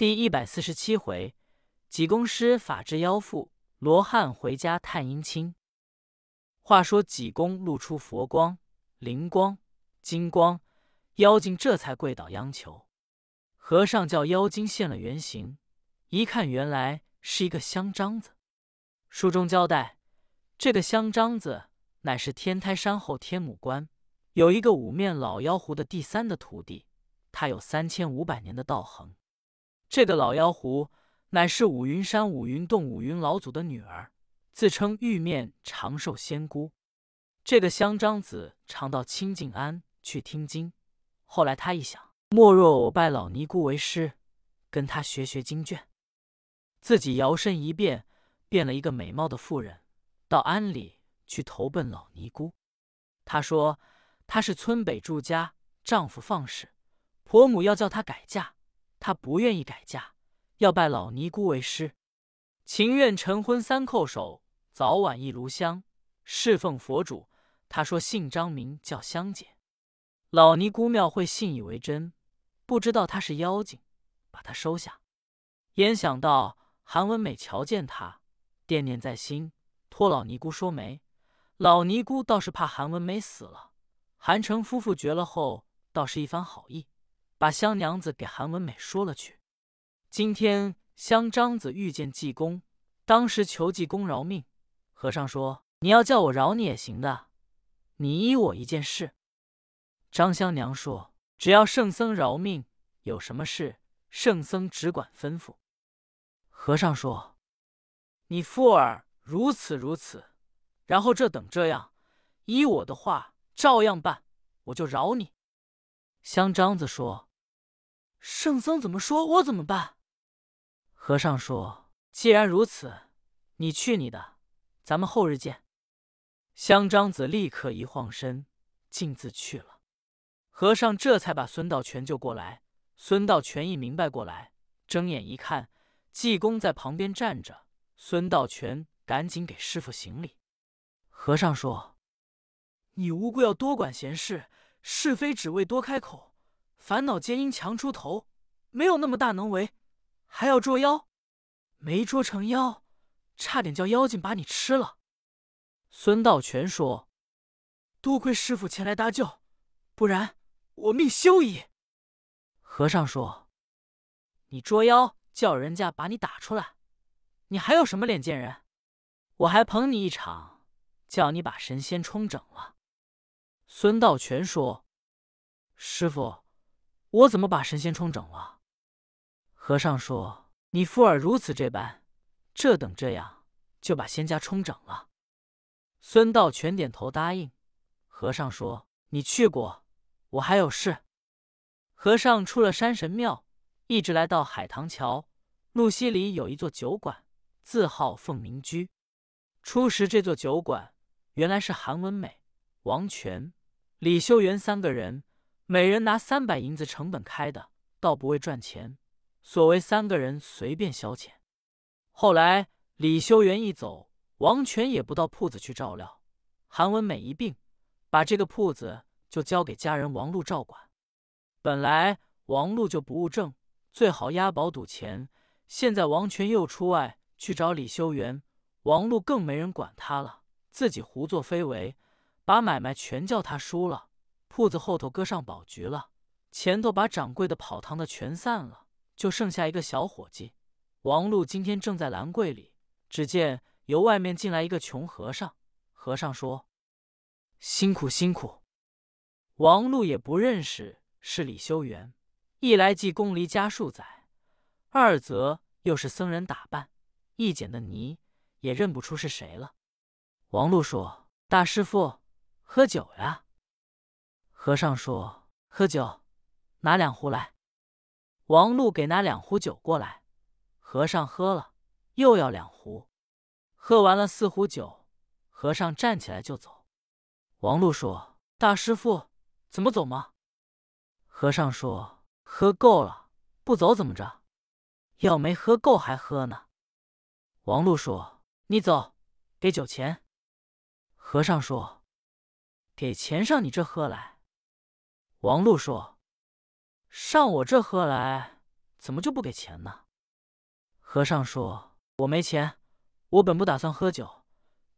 第一百四十七回，济公师法治妖妇，罗汉回家探阴亲。话说济公露出佛光、灵光、金光，妖精这才跪倒央求。和尚叫妖精现了原形，一看原来是一个香樟子。书中交代，这个香樟子乃是天台山后天母关有一个五面老妖狐的第三的徒弟，他有三千五百年的道行。这个老妖狐乃是五云山五云洞五云老祖的女儿，自称玉面长寿仙姑。这个香樟子常到清净庵去听经。后来他一想，莫若我拜老尼姑为师，跟他学学经卷。自己摇身一变，变了一个美貌的妇人，到庵里去投奔老尼姑。他说他是村北住家，丈夫放肆，婆母要叫他改嫁。他不愿意改嫁，要拜老尼姑为师，情愿晨昏三叩首，早晚一炉香，侍奉佛主。他说姓张，名叫香姐。老尼姑庙会信以为真，不知道他是妖精，把他收下。焉想到韩文美瞧见他，惦念在心，托老尼姑说媒。老尼姑倒是怕韩文美死了，韩城夫妇绝了后，倒是一番好意。把香娘子给韩文美说了去。今天香张子遇见济公，当时求济公饶命。和尚说：“你要叫我饶你也行的，你依我一件事。”张香娘说：“只要圣僧饶命，有什么事圣僧只管吩咐。”和尚说：“你父儿如此如此，然后这等这样，依我的话照样办，我就饶你。”香张子说。圣僧怎么说，我怎么办？和尚说：“既然如此，你去你的，咱们后日见。”香樟子立刻一晃身，径自去了。和尚这才把孙道全救过来。孙道全一明白过来，睁眼一看，济公在旁边站着。孙道全赶紧给师傅行礼。和尚说：“你无故要多管闲事，是非只为多开口。”烦恼皆因强出头，没有那么大能为，还要捉妖，没捉成妖，差点叫妖精把你吃了。孙道全说：“多亏师傅前来搭救，不然我命休矣。”和尚说：“你捉妖叫人家把你打出来，你还有什么脸见人？我还捧你一场，叫你把神仙冲整了。”孙道全说：“师傅。”我怎么把神仙冲整了？和尚说：“你父儿如此这般，这等这样，就把仙家冲整了。”孙道全点头答应。和尚说：“你去过，我还有事。”和尚出了山神庙，一直来到海棠桥路西里有一座酒馆，字号凤鸣居。初时这座酒馆原来是韩文美、王权、李修缘三个人。每人拿三百银子成本开的，倒不为赚钱，所谓三个人随便消遣。后来李修缘一走，王权也不到铺子去照料。韩文美一病，把这个铺子就交给家人王禄照管。本来王禄就不务正，最好押宝赌钱。现在王权又出外去找李修缘，王禄更没人管他了，自己胡作非为，把买卖全叫他输了。铺子后头搁上宝局了，前头把掌柜的跑堂的全散了，就剩下一个小伙计。王禄今天正在兰柜里，只见由外面进来一个穷和尚。和尚说：“辛苦辛苦。”王禄也不认识是李修缘，一来济公离家数载，二则又是僧人打扮，一剪的泥也认不出是谁了。王禄说：“大师傅，喝酒呀。”和尚说：“喝酒，拿两壶来。”王禄给拿两壶酒过来，和尚喝了，又要两壶。喝完了四壶酒，和尚站起来就走。王禄说：“大师傅，怎么走吗？”和尚说：“喝够了，不走怎么着？要没喝够还喝呢。”王禄说：“你走，给酒钱。”和尚说：“给钱上你这喝来。”王禄说：“上我这喝来，怎么就不给钱呢？”和尚说：“我没钱，我本不打算喝酒，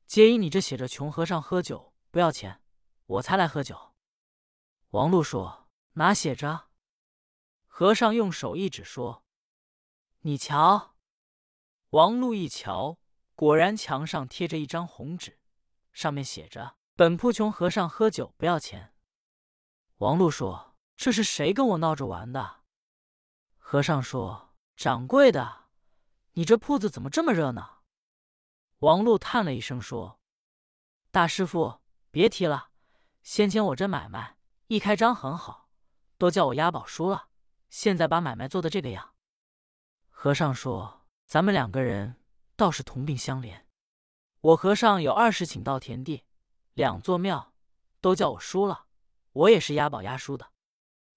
皆因你这写着穷和尚喝酒不要钱，我才来喝酒。”王禄说：“哪写着？”和尚用手一指说：“你瞧。”王禄一瞧，果然墙上贴着一张红纸，上面写着：“本铺穷和尚喝酒不要钱。”王禄说：“这是谁跟我闹着玩的？”和尚说：“掌柜的，你这铺子怎么这么热闹？”王禄叹了一声说：“大师傅，别提了，先前我这买卖一开张很好，都叫我押宝输了。”现在把买卖做的这个样，和尚说：“咱们两个人倒是同病相怜。我和尚有二十顷稻田地，两座庙，都叫我输了，我也是押宝押输的。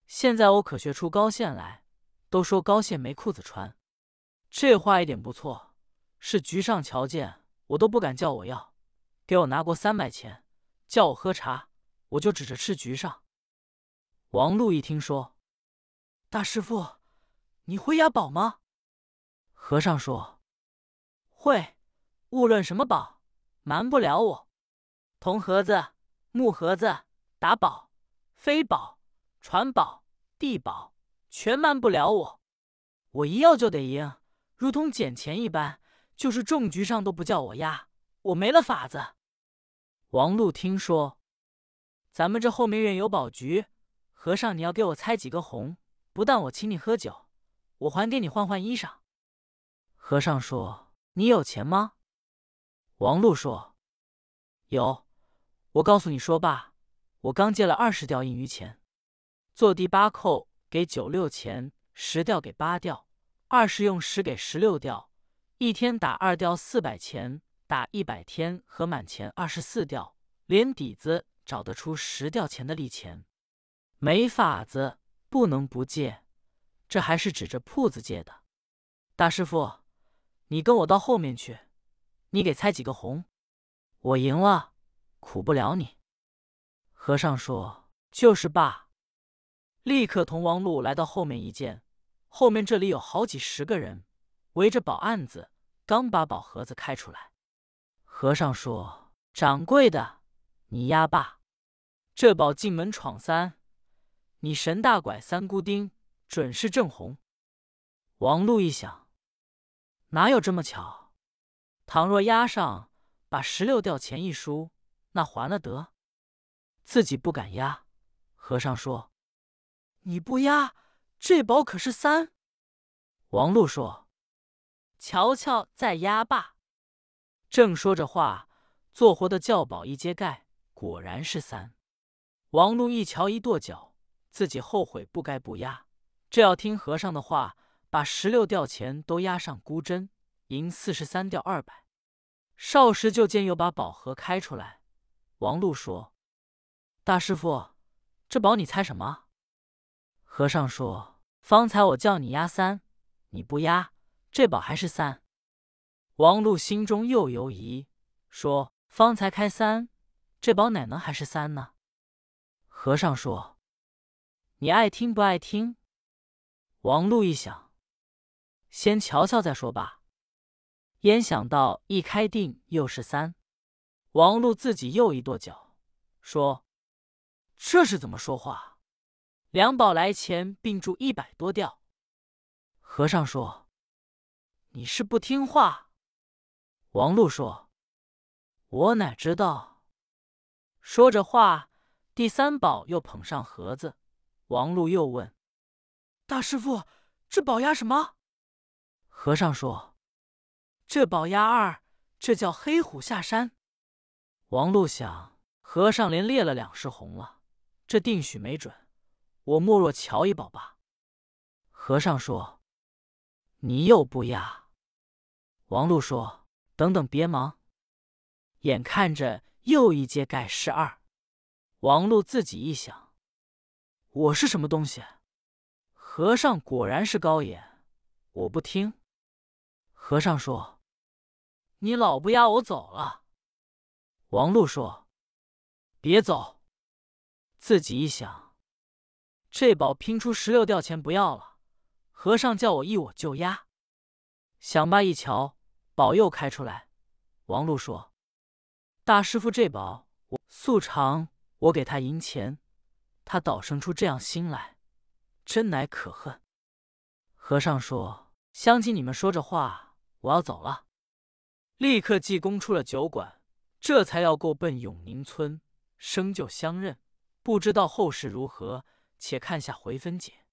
现在我可学出高线来，都说高线没裤子穿。这话一点不错，是局上瞧见我都不敢叫我要，给我拿过三百钱，叫我喝茶，我就指着吃局上。”王禄一听说。大师傅，你会押宝吗？和尚说：“会，无论什么宝，瞒不了我。铜盒子、木盒子、打宝、飞宝、传宝、地宝，全瞒不了我。我一要就得赢，如同捡钱一般。就是中局上都不叫我押，我没了法子。”王禄听说，咱们这后面院有宝局，和尚你要给我猜几个红。不但我请你喝酒，我还给你换换衣裳。和尚说：“你有钱吗？”王禄说：“有。我告诉你说罢，我刚借了二十吊印余钱，做第八扣给九六钱，十吊给八吊，二十用十给十六吊，一天打二吊四百钱，打一百天和满钱二十四吊，连底子找得出十吊钱的利钱，没法子。”不能不借，这还是指着铺子借的。大师傅，你跟我到后面去，你给猜几个红，我赢了，苦不了你。和尚说：“就是罢。”立刻同王禄来到后面一见，后面这里有好几十个人围着宝案子，刚把宝盒子开出来。和尚说：“掌柜的，你押罢，这宝进门闯三。”你神大拐三姑丁，准是正红。王禄一想，哪有这么巧？倘若押上，把十六吊钱一输，那还了得。自己不敢压。和尚说：“你不压，这宝可是三。”王禄说：“瞧瞧，再压吧。”正说着话，做活的轿宝一揭盖，果然是三。王禄一瞧，一跺脚。自己后悔不该不压，这要听和尚的话，把十六吊钱都押上孤针，赢四十三吊二百。少时就见又把宝盒开出来。王禄说：“大师傅，这宝你猜什么？”和尚说：“方才我叫你押三，你不押，这宝还是三。”王禄心中又犹疑，说：“方才开三，这宝哪能还是三呢？”和尚说。你爱听不爱听？王禄一想，先瞧瞧再说吧。焉想到一开定又是三，王禄自己又一跺脚，说：“这是怎么说话？两宝来前并注一百多吊。”和尚说：“你是不听话。”王禄说：“我哪知道？”说着话，第三宝又捧上盒子。王禄又问：“大师傅，这宝押什么？”和尚说：“这宝押二，这叫黑虎下山。”王禄想：和尚连列了两世红了，这定许没准。我莫若瞧一宝吧。和尚说：“你又不押。”王禄说：“等等，别忙。”眼看着又一揭盖是二，王禄自己一想。我是什么东西？和尚果然是高眼，我不听。和尚说：“你老不押我走了。”王禄说：“别走。”自己一想，这宝拼出十六吊钱不要了，和尚叫我一我就押。想罢一瞧，宝又开出来。王禄说：“大师傅这宝，我素常我给他银钱，他倒生出这样心来，真乃可恨。”和尚说：“乡亲，你们说着话，我要走了。”立刻济公出了酒馆，这才要过奔永宁村，生就相认。不知道后事如何，且看下回分解。